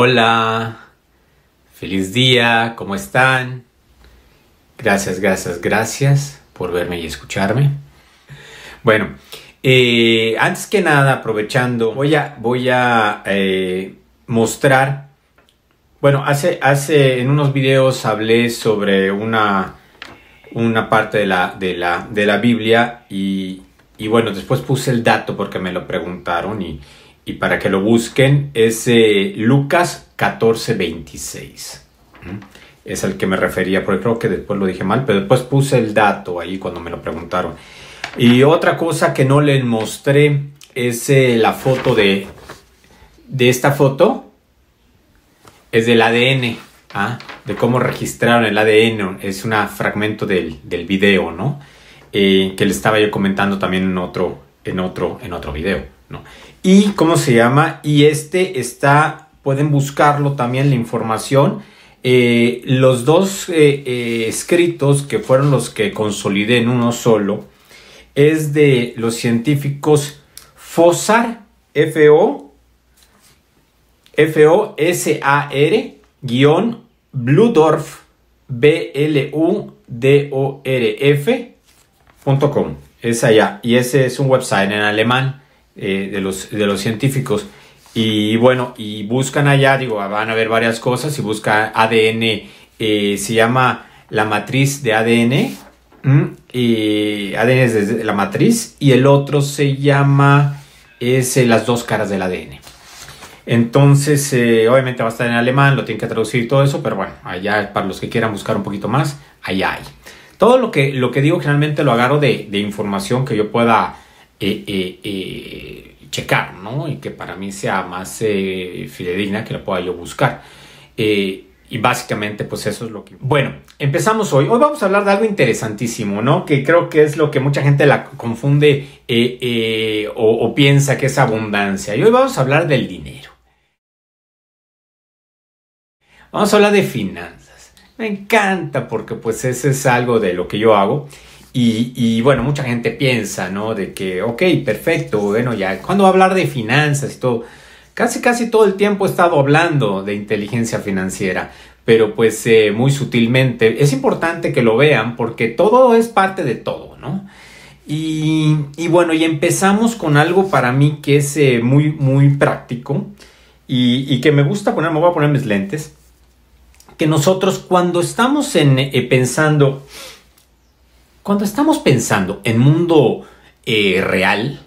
Hola. Feliz día, ¿cómo están? Gracias, gracias, gracias por verme y escucharme. Bueno, eh, antes que nada, aprovechando, voy a, voy a eh, mostrar. Bueno, hace, hace en unos videos hablé sobre una, una parte de la, de la, de la Biblia y, y bueno, después puse el dato porque me lo preguntaron y, y para que lo busquen, es eh, Lucas 14:26. Es al que me refería, porque creo que después lo dije mal, pero después puse el dato ahí cuando me lo preguntaron. Y otra cosa que no les mostré es eh, la foto de, de esta foto. Es del ADN, ¿ah? de cómo registraron el ADN. Es un fragmento del, del video, ¿no? Eh, que le estaba yo comentando también en otro, en otro, en otro video, ¿no? y cómo se llama y este está pueden buscarlo también la información. Eh, los dos eh, eh, escritos que fueron los que consolidé en uno solo es de los científicos Fossar F O F O S A R guion Bludorf B Es allá y ese es un website en alemán eh, de, los, de los científicos. Y bueno, y buscan allá, digo, van a ver varias cosas y busca ADN, eh, se llama la matriz de ADN, y ADN es la matriz, y el otro se llama, es eh, las dos caras del ADN. Entonces, obviamente va a estar en alemán, lo tienen que traducir y todo eso, pero bueno, allá para los que quieran buscar un poquito más, allá hay. Todo lo que, lo que digo generalmente lo agarro de, de información que yo pueda eh, eh, eh, checar, ¿no? Y que para mí sea más fidedigna que la pueda yo buscar. y básicamente, pues eso es lo que... Bueno, empezamos hoy. Hoy vamos a hablar de algo interesantísimo, ¿no? Que creo que es lo que mucha gente la confunde o, o piensa que es abundancia. Y hoy vamos a hablar del dinero. Vamos a hablar de finanzas. Me encanta porque pues ese es algo de lo que yo hago. Y, bueno, mucha gente piensa, ¿no? De que, ok, perfecto, bueno, ya, ¿cuándo va a hablar de finanzas y todo? Casi, casi todo el tiempo he estado hablando de inteligencia financiera, pero pues eh, muy sutilmente. Es importante que lo vean porque todo es parte de todo, ¿no? Y, bueno, y empezamos con algo para mí que es eh, muy, muy práctico y, que me gusta poner, me voy a poner mis lentes, que nosotros cuando estamos eh, pensando cuando estamos pensando en mundo eh, real,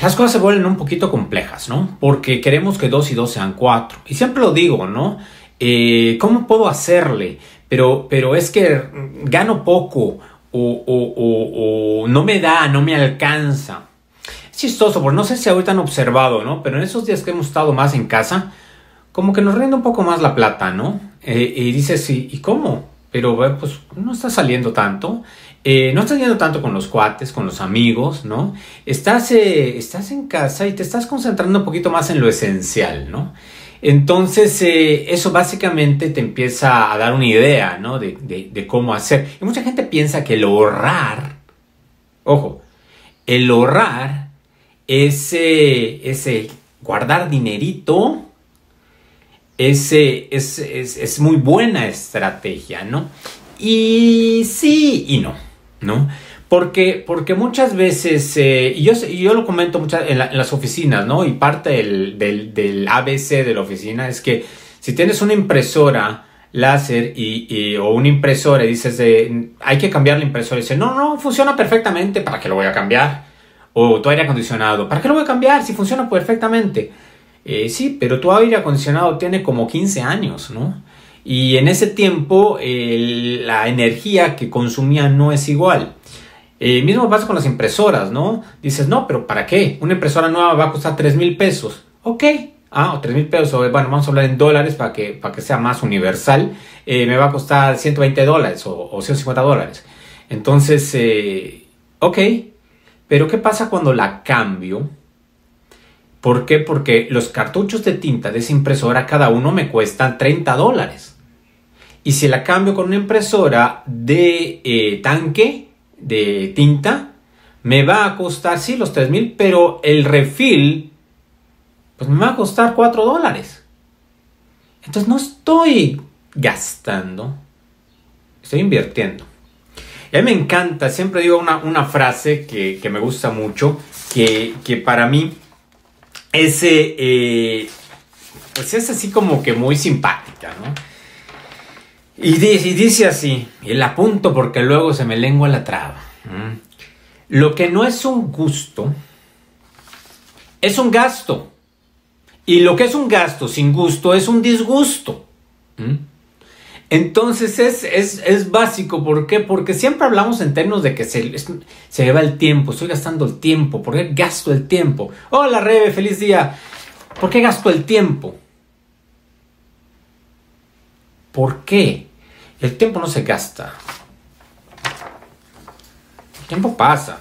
las cosas se vuelven un poquito complejas, ¿no? Porque queremos que dos y dos sean cuatro. Y siempre lo digo, ¿no? Eh, ¿Cómo puedo hacerle? Pero, pero es que gano poco o, no me da, no me alcanza. Es chistoso, porque no sé si ahorita han observado, ¿no? Pero en esos días que hemos estado más en casa, como que nos rinde un poco más la plata, ¿no? Eh, y dices, ¿y cómo? pero pues no está saliendo tanto. Eh, no estás yendo tanto con los cuates, con los amigos, ¿no? Estás, eh, estás en casa y te estás concentrando un poquito más en lo esencial, ¿no? Entonces, eh, eso básicamente te empieza a dar una idea, ¿no? De, de, cómo hacer. Y mucha gente piensa que el ahorrar, ojo, el ahorrar es ese guardar dinerito es, es, es, muy buena estrategia, ¿no? Y sí y no, ¿no? Porque, porque muchas veces, eh, y yo, yo lo comento muchas, en, las oficinas, ¿no? Y parte del, del, ABC de la oficina es que si tienes una impresora láser y, o una impresora y dices, hay que cambiar la impresora, y dice, no, no, funciona perfectamente, ¿para qué lo voy a cambiar? O tu aire acondicionado, ¿para qué lo voy a cambiar si funciona perfectamente? Eh, sí, pero tu aire acondicionado tiene como 15 años, ¿no? Y en ese tiempo la energía que consumía no es igual. Eh, mismo pasa con las impresoras, ¿no? Dices, no, pero ¿para qué? Una impresora nueva va a costar 3 mil pesos. Ok. Ah, 3 mil pesos. Bueno, vamos a hablar en dólares para que, para que sea más universal. Eh, me va a costar 120 dólares o, o 150 dólares. Entonces, eh, ok. Pero ¿qué pasa cuando la cambio? ¿Por qué? Porque los cartuchos de tinta de esa impresora cada uno me cuestan 30 dólares. Y si la cambio con una impresora de eh, tanque de tinta, me va a costar, sí, los 3000, pero el refill pues me va a costar 4 dólares. Entonces no estoy gastando, estoy invirtiendo. Y a mí me encanta, siempre digo una, frase que, me gusta mucho, que, para mí ese, eh, pues es así como que muy simpática, ¿no? Y dice, y dice así, y la apunto porque luego se me lengua la traba. Lo que no es un gusto, es un gasto. Y lo que es un gasto sin gusto es un disgusto. Entonces es, básico, ¿por qué? Porque siempre hablamos en términos de que se, se lleva el tiempo, estoy gastando el tiempo, ¿por qué gasto el tiempo? Hola Rebe, feliz día. ¿Por qué gasto el tiempo? ¿Por qué? El tiempo no se gasta. El tiempo pasa.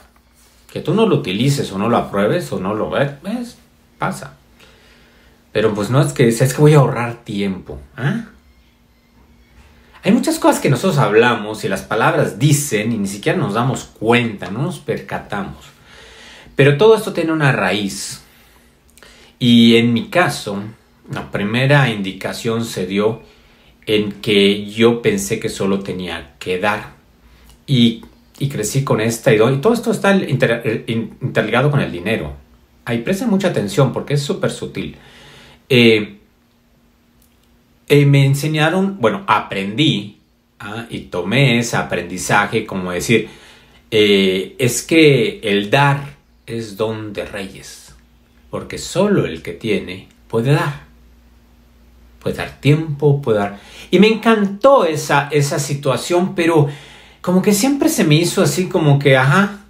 Que tú no lo utilices o no lo apruebes o no lo ves, pasa. Pero pues no es que es que voy a ahorrar tiempo. ¿ah? Hay muchas cosas que nosotros hablamos y las palabras dicen y ni siquiera nos damos cuenta, no nos percatamos. Pero todo esto tiene una raíz. Y en mi caso, la primera indicación se dio en que yo pensé que solo tenía que dar. Y, crecí con esta idea. Y todo esto está inter, interligado con el dinero. Ahí presten mucha atención porque es súper sutil. Eh, eh, me enseñaron, bueno, aprendí ¿ah? y tomé ese aprendizaje como decir, eh, es que el dar es don de reyes, porque solo el que tiene puede dar. Puede dar tiempo, puede dar... Y me encantó esa, esa situación, pero como que siempre se me hizo así como que, ajá.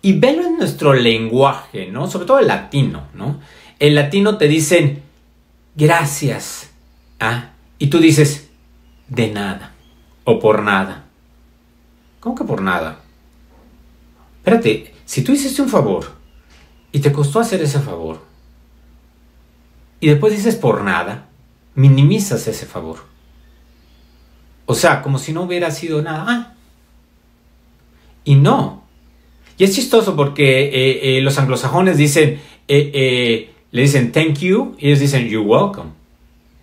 Y velo en nuestro lenguaje, ¿no? Sobre todo el latino, ¿no? El latino te dicen, gracias, ¿ah? Y tú dices, de nada, o por nada. ¿Cómo que por nada? Espérate, si tú hiciste un favor y te costó hacer ese favor, y después dices por nada, minimizas ese favor. O sea, como si no hubiera sido nada. Ah. Y no. Y es chistoso porque eh, eh, los anglosajones dicen, eh, le dicen thank you y ellos dicen you're welcome.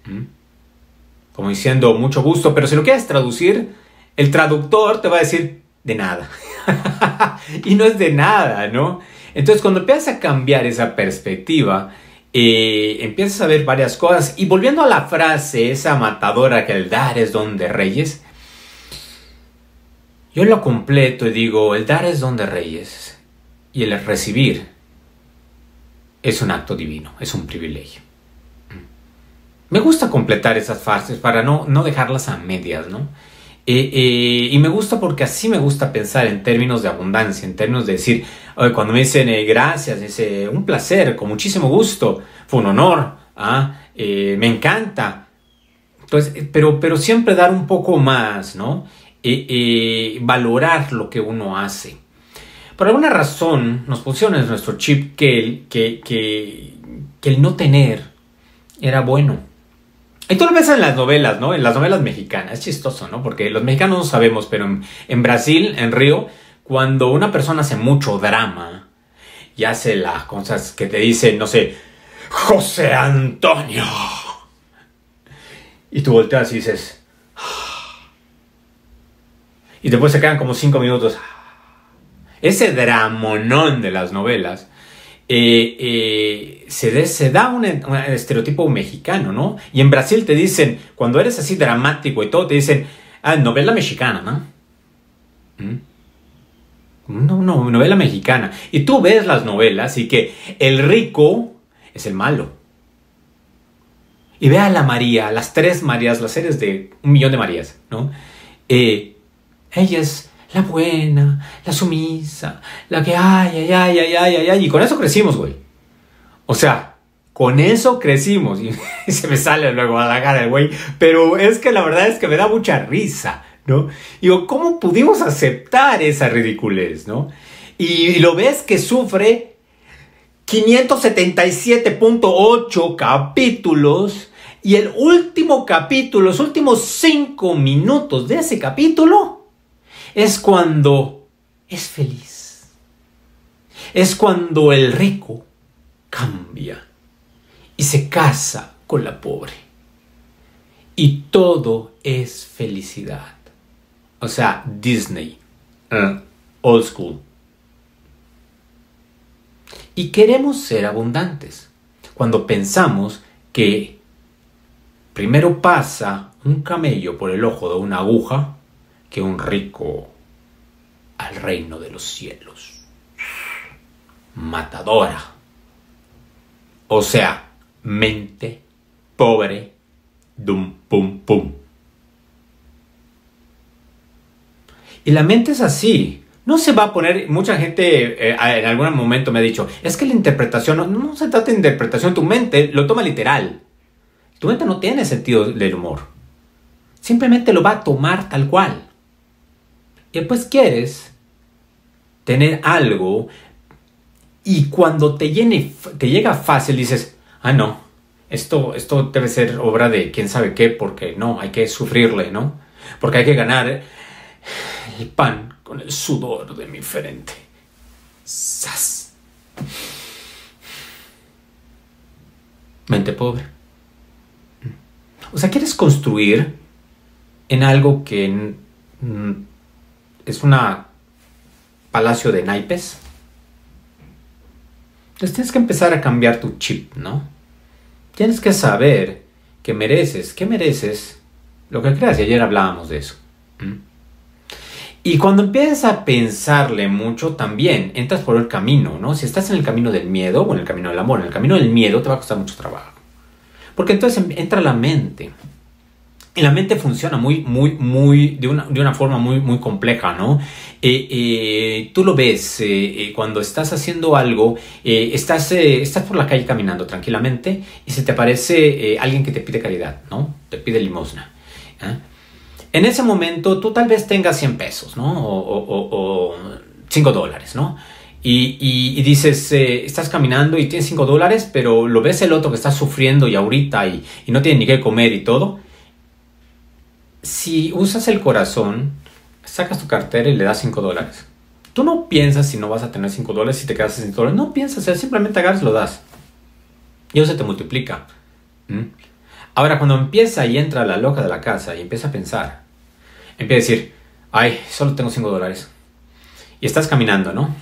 ¿Mm? Como diciendo mucho gusto, pero si lo quieres traducir, el traductor te va a decir de nada. y no es de nada, ¿no? Entonces cuando empiezas a cambiar esa perspectiva, eh, empiezas a ver varias cosas. Y volviendo a la frase, esa matadora que el dar es don de reyes, yo lo completo y digo, el dar es don de reyes y el recibir es un acto divino, es un privilegio. Me gusta completar esas frases para no, no dejarlas a medias, ¿no? Eh, eh, y me gusta porque así me gusta pensar en términos de abundancia, en términos de decir, cuando me dicen eh, gracias, dice un placer, con muchísimo gusto, fue un honor, ¿ah? me encanta. Entonces, pero, pero siempre dar un poco más, ¿no? valorar lo que uno hace. Por alguna razón nos pusieron en nuestro chip que el, que, que, que el no tener era bueno. Y tú lo ves en las novelas, ¿no? En las novelas mexicanas. Es chistoso, ¿no? Porque los mexicanos no sabemos, pero en, Brasil, en Río, cuando una persona hace mucho drama y hace las cosas que te dicen, no sé, José Antonio. Y tú volteas y dices... Ah". Y después se quedan como cinco minutos. Ese dramonón de las novelas eh, eh, se, da un, estereotipo mexicano, ¿no? Y en Brasil te dicen, cuando eres así dramático y todo, te dicen, ah, novela mexicana, ¿no? ¿Mm? No, no, novela mexicana. Y tú ves las novelas y que el rico es el malo. Y ve a la María, las tres Marías, las series de un millón de Marías, ¿no? Eh, ella es la buena, la sumisa, la que ay, ay, ay, ay, ay, ay, y con eso crecimos, güey. O sea, con eso crecimos. Y se me sale luego a la cara güey. Pero es que la verdad es que me da mucha risa, ¿no? Digo, ¿cómo pudimos aceptar esa ridiculez, no? Y, lo ves que sufre 577.8 capítulos. Y el último capítulo, los últimos 5 minutos de ese capítulo es cuando es feliz. Es cuando el rico cambia y se casa con la pobre. Y todo es felicidad. O sea, Disney, uh, old school. Y queremos ser abundantes. Cuando pensamos que primero pasa un camello por el ojo de una aguja que un rico al reino de los cielos. Matadora. O sea, mente pobre, dum pum pum. Y la mente es así. No se va a poner, mucha gente eh, en algún momento me ha dicho, es que la interpretación, no, no se trata de interpretación, tu mente lo toma literal. Tu mente no tiene sentido del humor. Simplemente lo va a tomar tal cual. Y después quieres tener algo y cuando te, llene, te llega fácil dices, ah, no, esto, esto debe ser obra de quién sabe qué, porque no, hay que sufrirle, ¿no? Porque hay que ganar el pan con el sudor de mi frente. ¡Sas! Mente pobre. O sea, quieres construir en algo que es una palacio de naipes. Entonces tienes que empezar a cambiar tu chip, ¿no? Tienes que saber que mereces, que mereces lo que creas. Y ayer hablábamos de eso. Y cuando empiezas a pensarle mucho, también entras por el camino, ¿no? Si estás en el camino del miedo o en el camino del amor, en el camino del miedo te va a costar mucho trabajo. Porque entonces entra la mente. Y la mente funciona muy, muy, muy, de una, de una forma muy, muy compleja, ¿no? Eh, eh, tú lo ves eh, cuando estás haciendo algo, estás, estás por la calle caminando tranquilamente y se te aparece alguien que te pide caridad, ¿no? Te pide limosna. En ese momento tú tal vez tengas 100 pesos, ¿no? O, 5 dólares, ¿no? Y, dices, estás caminando y tienes 5 dólares, pero lo ves el otro que está sufriendo y ahorita y, y no tiene ni qué comer y todo si usas el corazón, sacas tu cartera y le das 5 dólares. Tú no piensas si no vas a tener 5 dólares si te quedas sin 5 dólares. No piensas, simplemente agarras y lo das. Y eso se te multiplica. Ahora, cuando empieza y entra la loca de la casa y empieza a pensar, empieza a decir, ay, solo tengo 5 dólares. Y estás caminando, ¿no?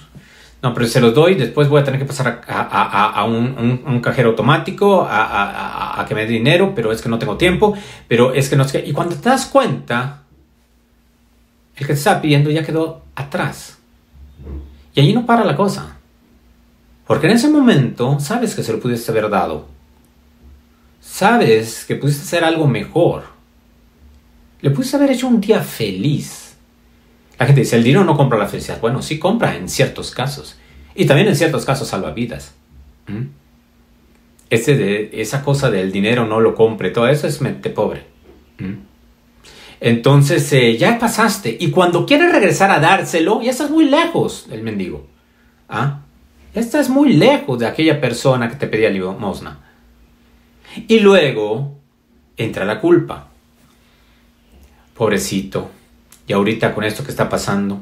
No, pero se los doy, después voy a tener que pasar a, un, cajero automático a, que me dé dinero, pero es que no tengo tiempo, pero es que no sé Y cuando te das cuenta, el que te estaba pidiendo ya quedó atrás. Y allí no para la cosa. Porque en ese momento sabes que se lo pudiste haber dado. Sabes que pudiste hacer algo mejor. Le pudiste haber hecho un día feliz la gente dice, el dinero no compra la felicidad. Bueno, sí compra en ciertos casos. Y también en ciertos casos salva vidas. ¿Mm? De, esa cosa del dinero no lo compre, todo eso es mente pobre. ¿Mm? Entonces eh, ya pasaste. Y cuando quieres regresar a dárselo, ya estás muy lejos del mendigo. ¿Ah? Ya estás muy lejos de aquella persona que te pedía limosna. Y luego entra la culpa. Pobrecito, y ahorita con esto que está pasando,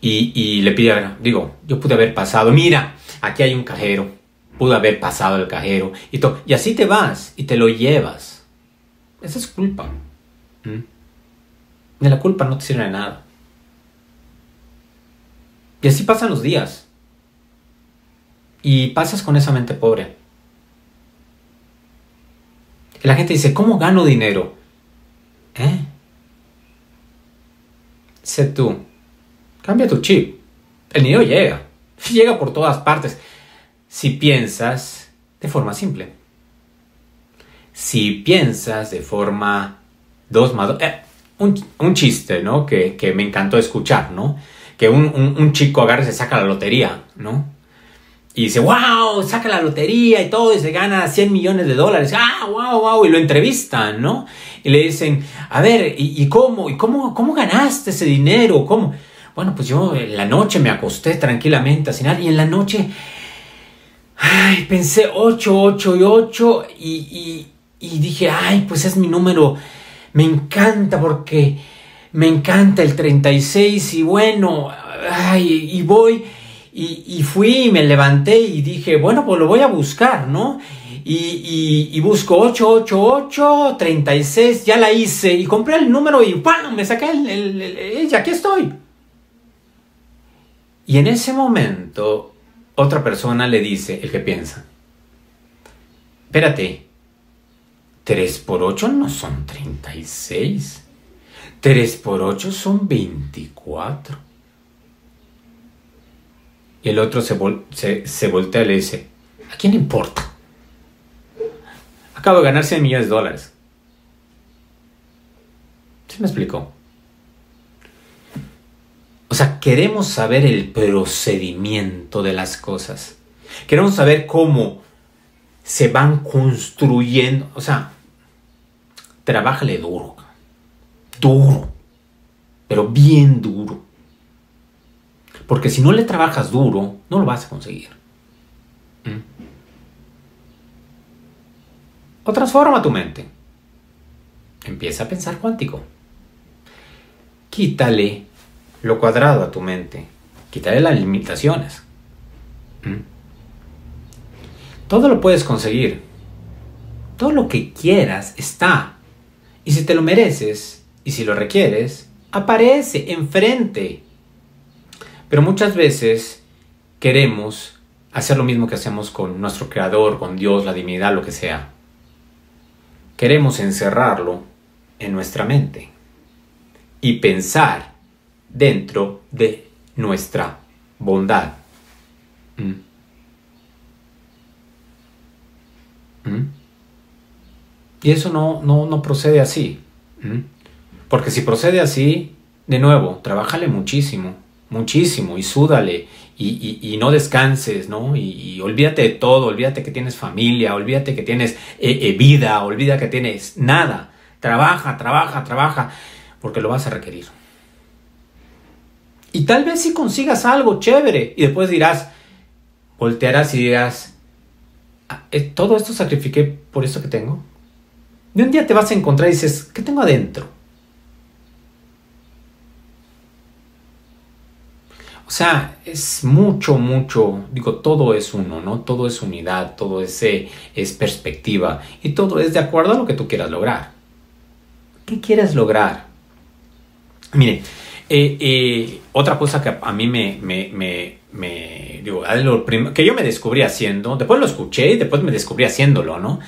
y, le pide, digo, yo pude haber pasado, mira, aquí hay un cajero, pude haber pasado el cajero, y, y así te vas y te lo llevas. Esa es culpa. ¿Mm? De la culpa no te sirve de nada. Y así pasan los días. Y pasas con esa mente pobre. Y la gente dice, ¿cómo gano dinero? ¿Eh? Sé tú. Cambia tu chip. El niño llega. Llega por todas partes. Si piensas de forma simple. Si piensas de forma dos más eh, un, chiste, ¿no? Que, me encantó escuchar, ¿no? Que un, un, chico agarra y se saca la lotería, ¿no? Y dice, wow, saca la lotería y todo, y se gana 100 millones de dólares. Ah, wow, wow, y lo entrevistan, ¿no? Y le dicen, a ver, ¿y, cómo? ¿Y cómo, cómo ganaste ese dinero? ¿Cómo? Bueno, pues yo en la noche me acosté tranquilamente a cenar y en la noche, ay, pensé 8, 8 y 8 y, y dije, ay, pues es mi número, me encanta porque me encanta el 36 y bueno, ay, y voy y, fui y me levanté y dije, bueno, pues lo voy a buscar, ¿no? y, y, busco 888 36, ya la hice y compré el número y ¡pam! Me saqué el, el, el, aquí estoy. Y en ese momento otra persona le dice, el que piensa, espérate, 3 por 8 no son 36, 3 por 8 son 24. Y el otro se, se, se voltea y le dice, ¿a quién le importa? Acabo de ganar 100 millones de dólares. ¿Se me explicó? O sea, queremos saber el procedimiento de las cosas. Queremos saber cómo se van construyendo. O sea, trabájale duro. Duro. Pero bien duro. Porque si no le trabajas duro, no lo vas a conseguir. ¿Mm? o transforma tu mente. Empieza a pensar cuántico. Quítale lo cuadrado a tu mente. Quítale las limitaciones. ¿Mm? Todo lo puedes conseguir. Todo lo que quieras está. Y si te lo mereces y si lo requieres, aparece enfrente. Pero muchas veces queremos hacer lo mismo que hacemos con nuestro creador, con Dios, la divinidad, lo que sea queremos encerrarlo en nuestra mente y pensar dentro de nuestra bondad. ¿Mm? ¿Mm? Y eso no, no, procede así. ¿Mm? Porque si procede así, de nuevo, trabájale muchísimo, muchísimo y súdale y, no descanses, ¿no? Y, olvídate de todo, olvídate que tienes familia, olvídate que tienes eh, eh, vida, olvídate que tienes nada. Trabaja, trabaja, trabaja, porque lo vas a requerir. Y tal vez si consigas algo chévere y después dirás, voltearás y dirás, ah, eh, todo esto sacrifiqué por eso que tengo. Y un día te vas a encontrar y dices, ¿qué tengo adentro? O sea, es mucho, mucho, digo, todo es uno, ¿no? Todo es unidad, todo es, es perspectiva y todo es de acuerdo a lo que tú quieras lograr. ¿Qué quieres lograr? Mire, eh, eh, otra cosa que a mí me, me, me, digo, que yo me descubrí haciendo, después lo escuché y después me descubrí haciéndolo, ¿no?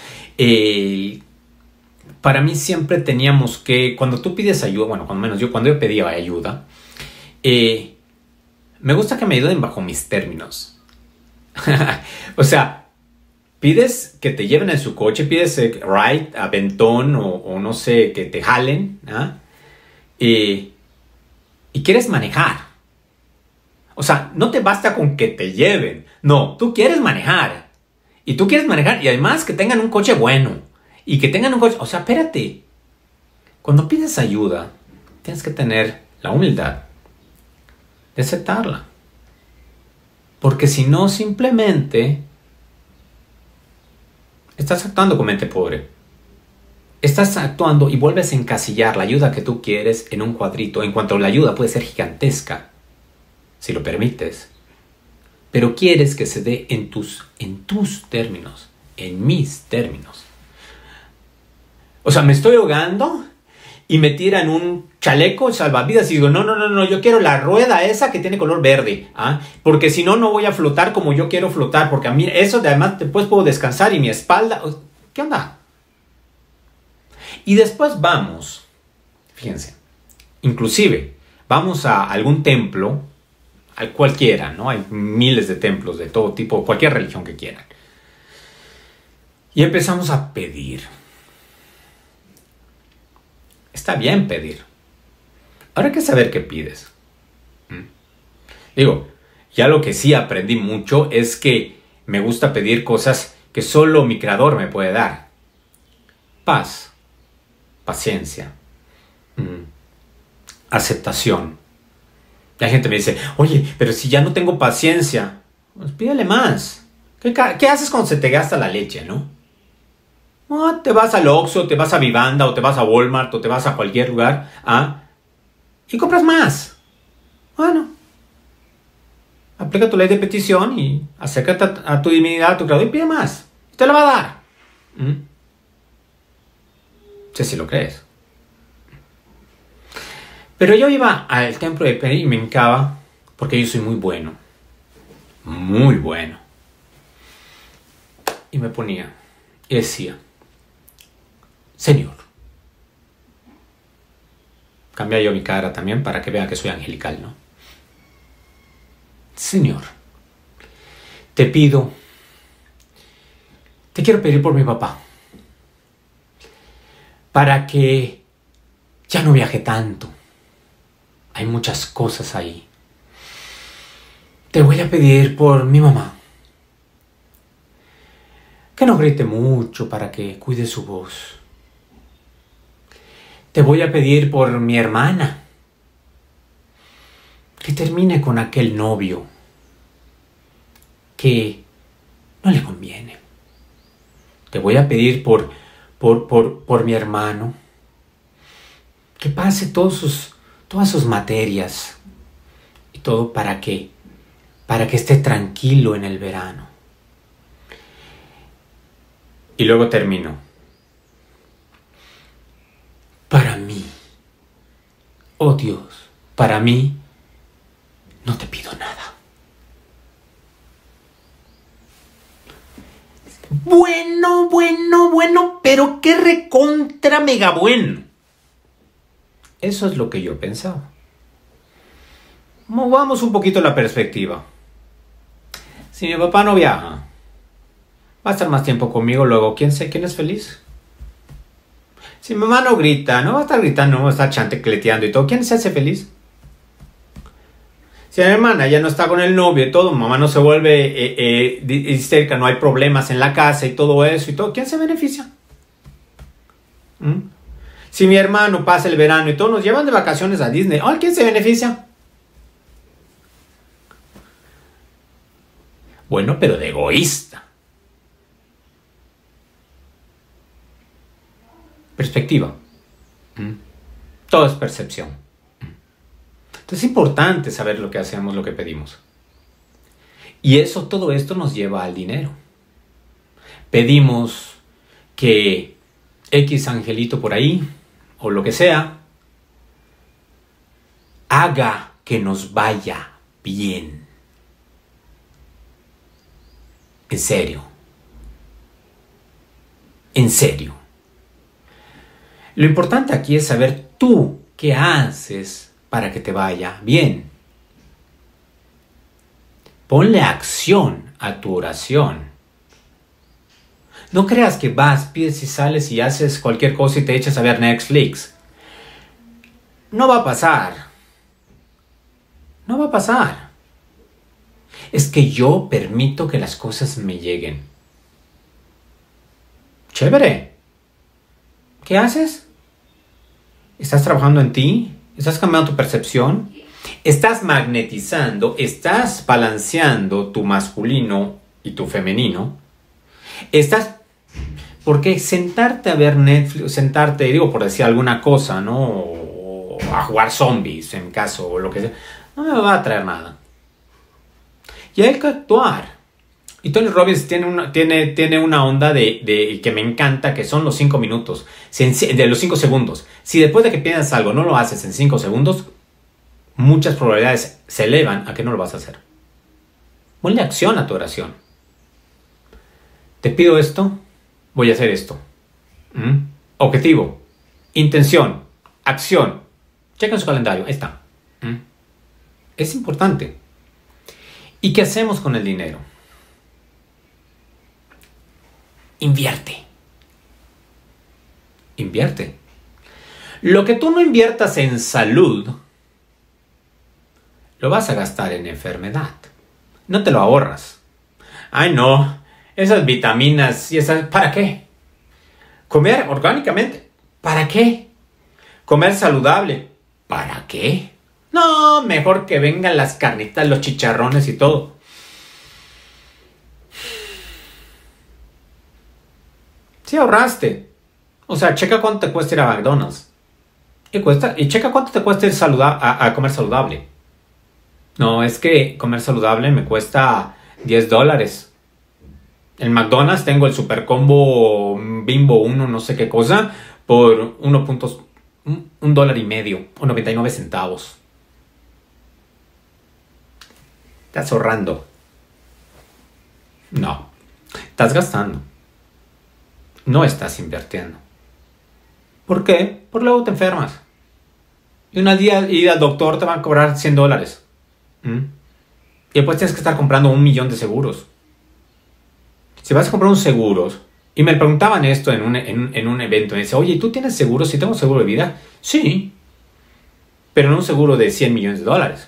para mí siempre teníamos que, cuando tú pides ayuda, bueno, cuando menos yo, cuando yo pedía ayuda, eh, me gusta que me ayuden bajo mis términos. o sea, pides que te lleven en su coche, pides eh, ride, aventón o, o no sé, que te jalen, ¿ah? y, y quieres manejar. O sea, no te basta con que te lleven. No, tú quieres manejar. Y tú quieres manejar y además que tengan un coche bueno. Y que tengan un coche... O sea, espérate. Cuando pides ayuda, tienes que tener la humildad de aceptarla. Porque si no, simplemente estás actuando con mente pobre. Estás actuando y vuelves a encasillar la ayuda que tú quieres en un cuadrito, en cuanto la ayuda puede ser gigantesca, si lo permites. Pero quieres que se dé en tus, en tus términos, en mis términos. O sea, me estoy ahogando y me tiran un chaleco salvavidas y digo, no, no, no, no, yo quiero la rueda esa que tiene color verde, ¿ah? porque si no, no voy a flotar como yo quiero flotar, porque a mí eso además después puedo descansar y mi espalda, ¿qué onda? Y después vamos, fíjense, inclusive vamos a algún templo, al cualquiera, ¿no? Hay miles de templos de todo tipo, cualquier religión que quieran. Y empezamos a pedir Bien pedir. Ahora hay que saber qué pides. ¿Mm? Digo, ya lo que sí aprendí mucho es que me gusta pedir cosas que solo mi creador me puede dar. Paz, paciencia, mm, aceptación. La gente me dice, oye, pero si ya no tengo paciencia, pues pídele más. ¿Qué, ¿Qué, haces cuando se te gasta la leche, no? Te vas al Oxxo, te vas a Vivanda, o te vas a Walmart, o te vas a cualquier lugar, ¿ah? Y compras más. Bueno. Aplica tu ley de petición y acércate a, tu divinidad, a tu creador y pide más. Te lo va a dar. ¿Mm? sé si lo crees. Pero yo iba al templo de Peri y me encaba porque yo soy muy bueno. Muy bueno. Y me ponía y decía, Señor. Cambia yo mi cara también para que vea que soy angelical, ¿no? Señor, te pido, te quiero pedir por mi papá, para que ya no viaje tanto. Hay muchas cosas ahí. Te voy a pedir por mi mamá. Que no grite mucho para que cuide su voz. Te voy a pedir por mi hermana. Que termine con aquel novio que no le conviene. Te voy a pedir por, por, por, por mi hermano que pase todos sus, todas sus materias y todo para que, para que esté tranquilo en el verano. Y luego termino. Para mí, oh Dios, para mí no te pido nada. Bueno, bueno, bueno, pero qué recontra mega bueno. Eso es lo que yo pensaba. Movamos un poquito la perspectiva. Si mi papá no viaja, va a estar más tiempo conmigo luego. ¿Quién sé quién es feliz? Si mi mamá no grita, no va a estar gritando, no va a estar chantecleteando y todo. ¿Quién se hace feliz? Si la hermana ya no está con el novio y todo, mamá no se vuelve eh, eh, no hay problemas en la casa y todo eso y todo, ¿quién se beneficia? ¿Mm? Si mi hermano pasa el verano y todos nos llevan de vacaciones a Disney, ¿quién se beneficia? Bueno, pero de egoísta. Perspectiva. ¿Mm? Todo es percepción. Entonces es importante saber lo que hacemos, lo que pedimos. Y eso, todo esto nos lleva al dinero. Pedimos que X angelito por ahí, o lo que sea, haga que nos vaya bien. En serio. En serio. Lo importante aquí es saber tú qué haces para que te vaya bien. Ponle acción a tu oración. No creas que vas, pides y sales y haces cualquier cosa y te echas a ver Netflix. No va a pasar. No va a pasar. Es que yo permito que las cosas me lleguen. Chévere. ¿Qué haces? ¿Estás trabajando en ti? estás cambiando tu percepción, estás magnetizando, estás balanceando tu masculino y tu femenino, estás... Porque sentarte a ver Netflix, sentarte, digo por decir alguna cosa, ¿no? a jugar zombies, en caso, o lo que sea, no me va a traer nada. Y hay que actuar. Y Tony Robbins tiene una, tiene, tiene una onda de, que me encanta, que son los 5 minutos, de los 5 segundos. Si después de que piensas algo no lo haces en 5 segundos, muchas probabilidades se elevan a que no lo vas a hacer. Ponle acción a tu oración. Te pido esto, voy a hacer esto. ¿Mm? Objetivo, intención, acción. Checa en su calendario, ahí está. ¿Mm? Es importante. ¿Y qué hacemos con el dinero? Invierte. Invierte. Lo que tú no inviertas en salud, lo vas a gastar en enfermedad. No te lo ahorras. Ay, no. Esas vitaminas y esas... ¿Para qué? Comer orgánicamente. ¿Para qué? Comer saludable. ¿Para qué? No, mejor que vengan las carnitas, los chicharrones y todo. Si ahorraste. O sea, checa cuánto te cuesta ir a McDonald's. Y, cuesta, y checa cuánto te cuesta ir a, a, comer saludable. No, es que comer saludable me cuesta 10 dólares. el McDonald's tengo el super combo bimbo 1, no sé qué cosa, por 1 puntos, un, dólar y medio o 99 centavos. Estás ahorrando. No, estás gastando. No estás invirtiendo. ¿Por qué? Por luego te enfermas. Y una día ir al doctor te van a cobrar 100 dólares. ¿Mm? Y después tienes que estar comprando un millón de seguros. Si vas a comprar un seguro, y me preguntaban esto en un, en, un evento, me dice, oye, ¿tú tienes seguro? Si tengo seguro de vida, sí, pero no un seguro de 100 millones de dólares.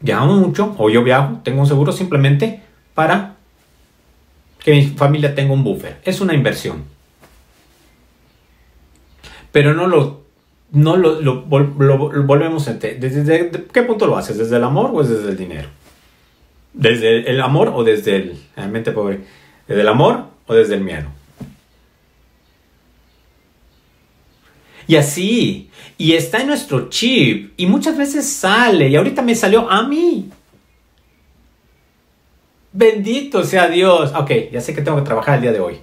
Viajo mucho, o yo viajo, tengo un seguro simplemente para que mi familia tenga un buffer. Es una inversión. Pero no lo, no lo, volvemos a... ¿Desde, qué punto lo haces? ¿Desde el amor o desde el dinero? ¿Desde el amor o desde el, la mente pobre? ¿Desde el amor o desde el miedo? Y así, y está en nuestro chip, y muchas veces sale, y ahorita me salió a mí. Bendito sea Dios. Ok, ya sé que tengo que trabajar el día de hoy.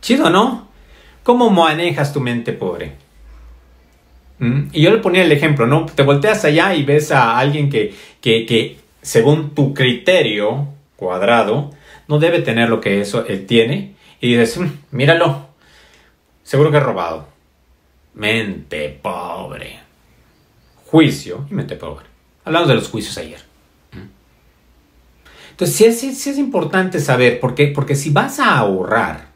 Chido, ¿no? ¿Cómo manejas tu mente pobre? ¿Mm? Y yo le ponía el ejemplo, ¿no? Te volteas allá y ves a alguien que, que, según tu criterio cuadrado, no debe tener lo que eso él tiene. Y dices, mm, míralo, seguro que es robado. Mente pobre. Juicio y mente pobre. Hablamos de los juicios ayer. ¿Mm? Entonces, sí es, sí es importante saber, ¿por qué? Porque si vas a ahorrar,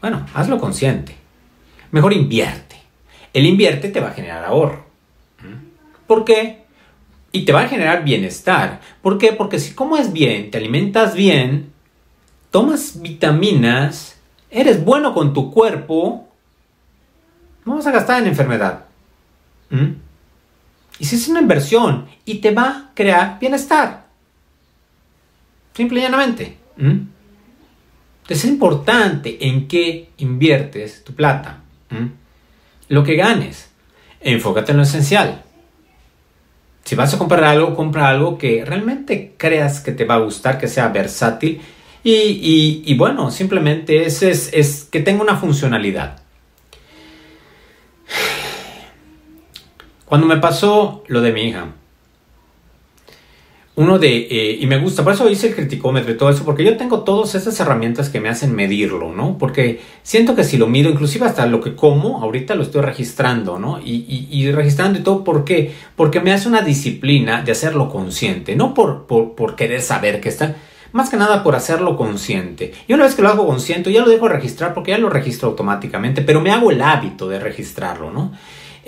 bueno, hazlo consciente. Mejor invierte el invierte te va a generar ahorro. ¿Por qué? Y te va a generar bienestar. ¿Por qué? Porque si comes bien, te alimentas bien, tomas vitaminas, eres bueno con tu cuerpo, no vas a gastar en enfermedad. Y si es una inversión y te va a crear bienestar. Simple y llanamente. Entonces es importante en qué inviertes tu plata lo que ganes. Enfócate en lo esencial. Si vas a comprar algo, compra algo que realmente creas que te va a gustar, que sea versátil y, bueno, simplemente es, que tenga una funcionalidad. Cuando me pasó lo de mi hija, uno de, eh, y me gusta, por eso hice el criticómetro y todo eso, porque yo tengo todas esas herramientas que me hacen medirlo, ¿no? Porque siento que si lo mido, inclusive hasta lo que como, ahorita lo estoy registrando, ¿no? Y, registrando y todo, ¿por qué? Porque me hace una disciplina de hacerlo consciente, no por, por, por querer saber que está, más que nada por hacerlo consciente. Y una vez que lo hago consciente, ya lo dejo registrar porque ya lo registro automáticamente, pero me hago el hábito de registrarlo, ¿no?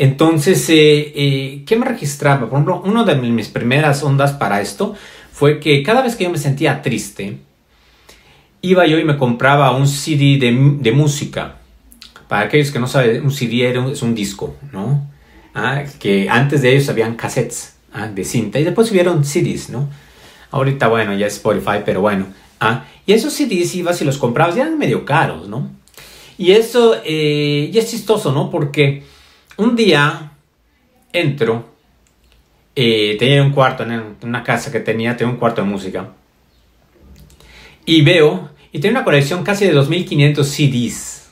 Entonces, eh, eh, ¿qué me registraba? Por ejemplo, una de mis primeras ondas para esto fue que cada vez que yo me sentía triste, iba yo y me compraba un CD de, música. Para aquellos que no saben, un CD es un disco, ¿no? Ah, que antes de ellos habían cassettes ah, de cinta y después hubieron CDs, ¿no? Ahorita, bueno, ya es Spotify, pero bueno. Ah, y esos CDs ibas y los comprabas y eran medio caros, ¿no? Y eso, eh, y es chistoso, ¿no? Porque un día entro, eh, tenía un cuarto en una casa que tenía, tenía un cuarto de música, y veo, y tenía una colección casi de 2500 CDs.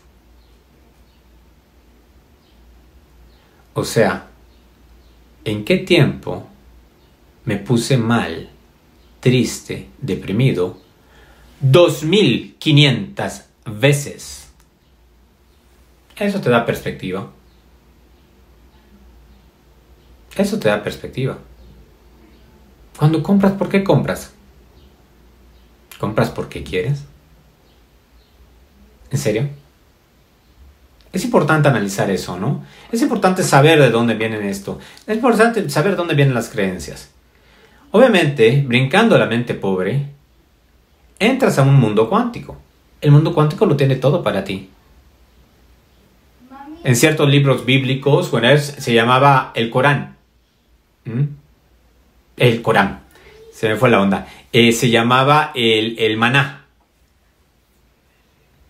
O sea, ¿en qué tiempo me puse mal, triste, deprimido? 2500 veces. Eso te da perspectiva. Eso te da perspectiva. Cuando compras, ¿por qué compras? ¿Compras porque quieres? ¿En serio? Es importante analizar eso, ¿no? Es importante saber de dónde vienen esto. Es importante saber dónde vienen las creencias. Obviamente, brincando la mente pobre, entras a un mundo cuántico. El mundo cuántico lo tiene todo para ti. En ciertos libros bíblicos, bueno, se llamaba el Corán. ¿Mm? El Corán. Se me fue la onda. Eh, se llamaba el, maná.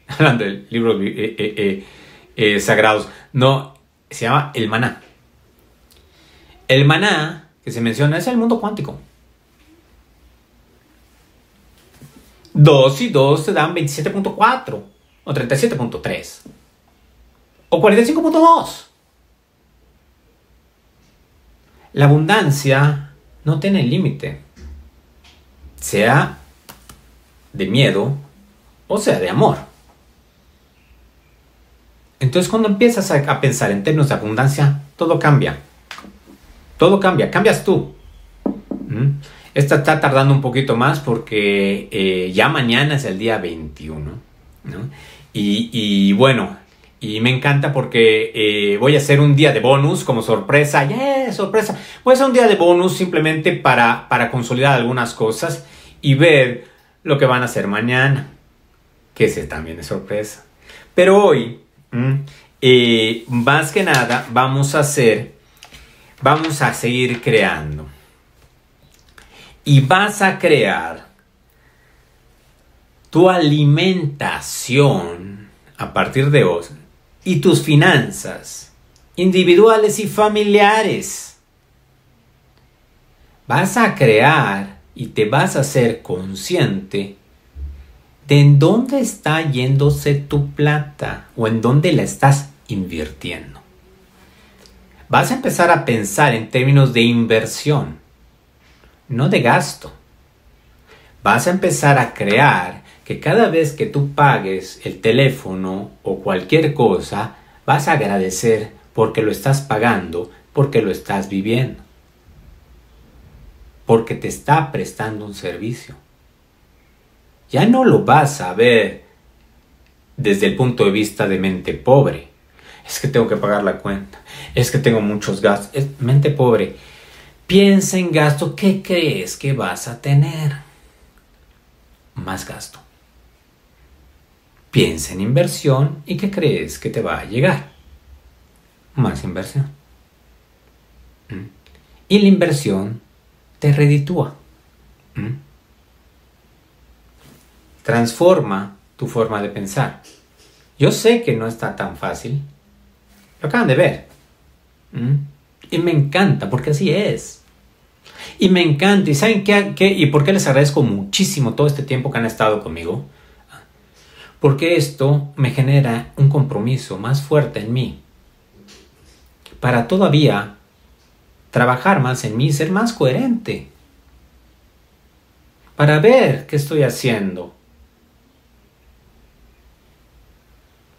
Hablando del libro eh, eh, sagrados. No, se llama el maná. El maná que se menciona es el mundo cuántico. 2 y 2 te dan 27.4 o 37.3 o 45.2. La abundancia no tiene límite, sea de miedo o sea de amor. Entonces cuando empiezas a, pensar en términos de abundancia, todo cambia. Todo cambia, cambias tú. ¿Mm? Esta está tardando un poquito más porque eh, ya mañana es el día 21. Y, bueno, y me encanta porque eh, voy a hacer un día de bonus como sorpresa. ¡Yeah! Sorpresa. Voy a hacer un día de bonus simplemente para, para consolidar algunas cosas y ver lo que van a hacer mañana. Que ese también es sorpresa. Pero hoy Mm. Eh, más que nada, vamos a hacer, vamos a seguir creando. Y vas a crear tu alimentación a partir de hoy y tus finanzas individuales y familiares. Vas a crear y te vas a ser consciente de en dónde está yéndose tu plata o en dónde la estás invirtiendo. Vas a empezar a pensar en términos de inversión, no de gasto. Vas a empezar a crear que cada vez que tú pagues el teléfono o cualquier cosa, vas a agradecer porque lo estás pagando, porque lo estás viviendo, porque te está prestando un servicio ya no lo vas a ver desde el punto de vista de mente pobre. Es que tengo que pagar la cuenta. Es que tengo muchos gastos. Es mente pobre. Piensa en gasto. ¿Qué crees que vas a tener? Más gasto. Piensa en inversión y qué crees que te va a llegar. Más inversión. ¿Mm? Y la inversión te reditúa. ¿Mm? transforma tu forma de pensar. Yo sé que no está tan fácil. Lo acaban de ver. ¿Mm? Y me encanta, porque así es. Y me encanta. ¿Y saben qué, qué, ¿Y por qué les agradezco muchísimo todo este tiempo que han estado conmigo? Porque esto me genera un compromiso más fuerte en mí. Para todavía trabajar más en mí, ser más coherente. Para ver qué estoy haciendo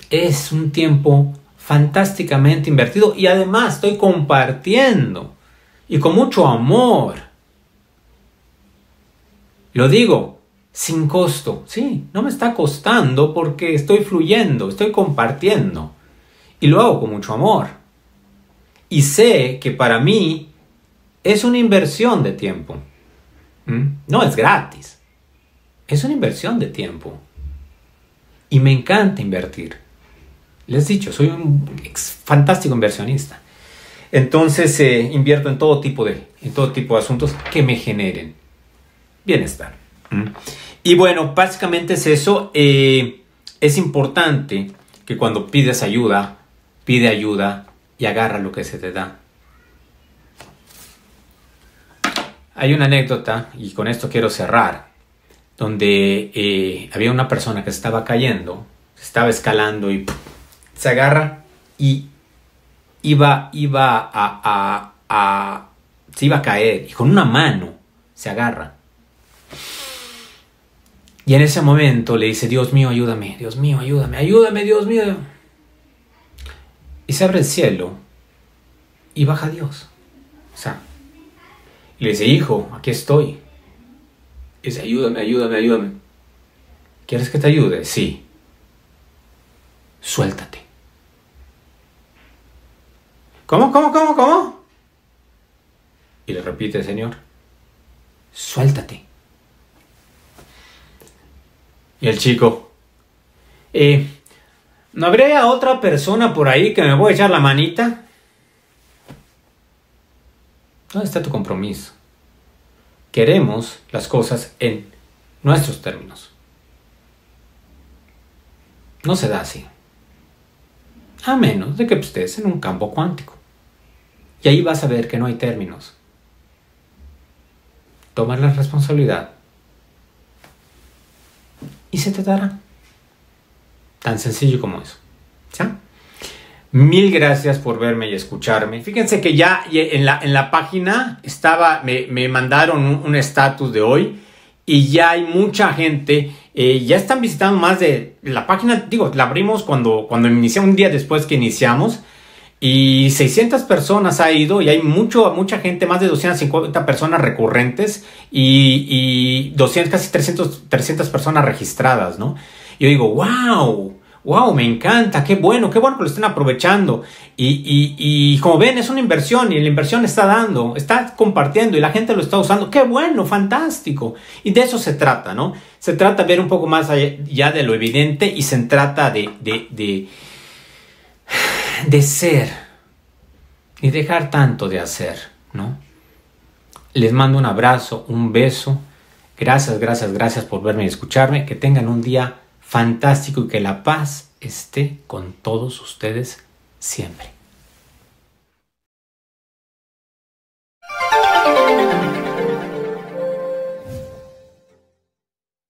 es un tiempo fantásticamente invertido y además estoy compartiendo y con mucho amor. Lo digo sin costo, sí, no me está costando porque estoy fluyendo, estoy compartiendo y lo hago con mucho amor. Y sé que para mí es una inversión de tiempo. ¿Mm? No es gratis, es una inversión de tiempo. Y me encanta invertir. Les he dicho, soy un fantástico inversionista. Entonces eh, invierto en todo, tipo de, en todo tipo de asuntos que me generen bienestar. Y bueno, básicamente es eso. Eh, es importante que cuando pides ayuda, pide ayuda y agarra lo que se te da. Hay una anécdota, y con esto quiero cerrar, donde eh, había una persona que estaba cayendo, estaba escalando y se agarra y iba, iba a, a, se iba a caer y con una mano se agarra. Y en ese momento le dice, Dios mío, ayúdame, Dios mío, ayúdame, ayúdame, Dios mío. Y se abre el cielo y baja Dios. O sea, y le dice, hijo, aquí estoy. Y dice, ayúdame, ayúdame, ayúdame. ¿Quieres que te ayude? Sí. Suéltate. ¿Cómo, cómo, cómo, cómo? Y le repite Señor, suéltate. Y el chico, eh, ¿no habría otra persona por ahí que me voy a echar la manita? ¿Dónde está tu compromiso? Queremos las cosas en nuestros términos. No se da así. A menos de que estés en un campo cuántico. Y ahí vas a ver que no hay términos. Tomar la responsabilidad y se te dará. Tan sencillo como eso. ¿Ya? Mil gracias por verme y escucharme. Fíjense que ya en la, en la página estaba, me, mandaron un estatus de hoy y ya hay mucha gente, eh, ya están visitando más de la página, digo, la abrimos cuando, cuando iniciamos, un día después que iniciamos y 600 personas ha ido y hay mucho, mucha gente, más de 250 personas recurrentes y, y 200, casi 300, 300 personas registradas, ¿no? Yo digo, wow, wow, me encanta, qué bueno, qué bueno que lo estén aprovechando. Y, y, como ven, es una inversión y la inversión está dando, está compartiendo y la gente lo está usando. Qué bueno, fantástico. Y de eso se trata, ¿no? Se trata de ver un poco más allá de lo evidente y se trata de, de, de ser y dejar tanto de hacer, ¿no? Les mando un abrazo, un beso. Gracias, gracias, gracias por verme y escucharme. Que tengan un día fantástico y que la paz esté con todos ustedes siempre.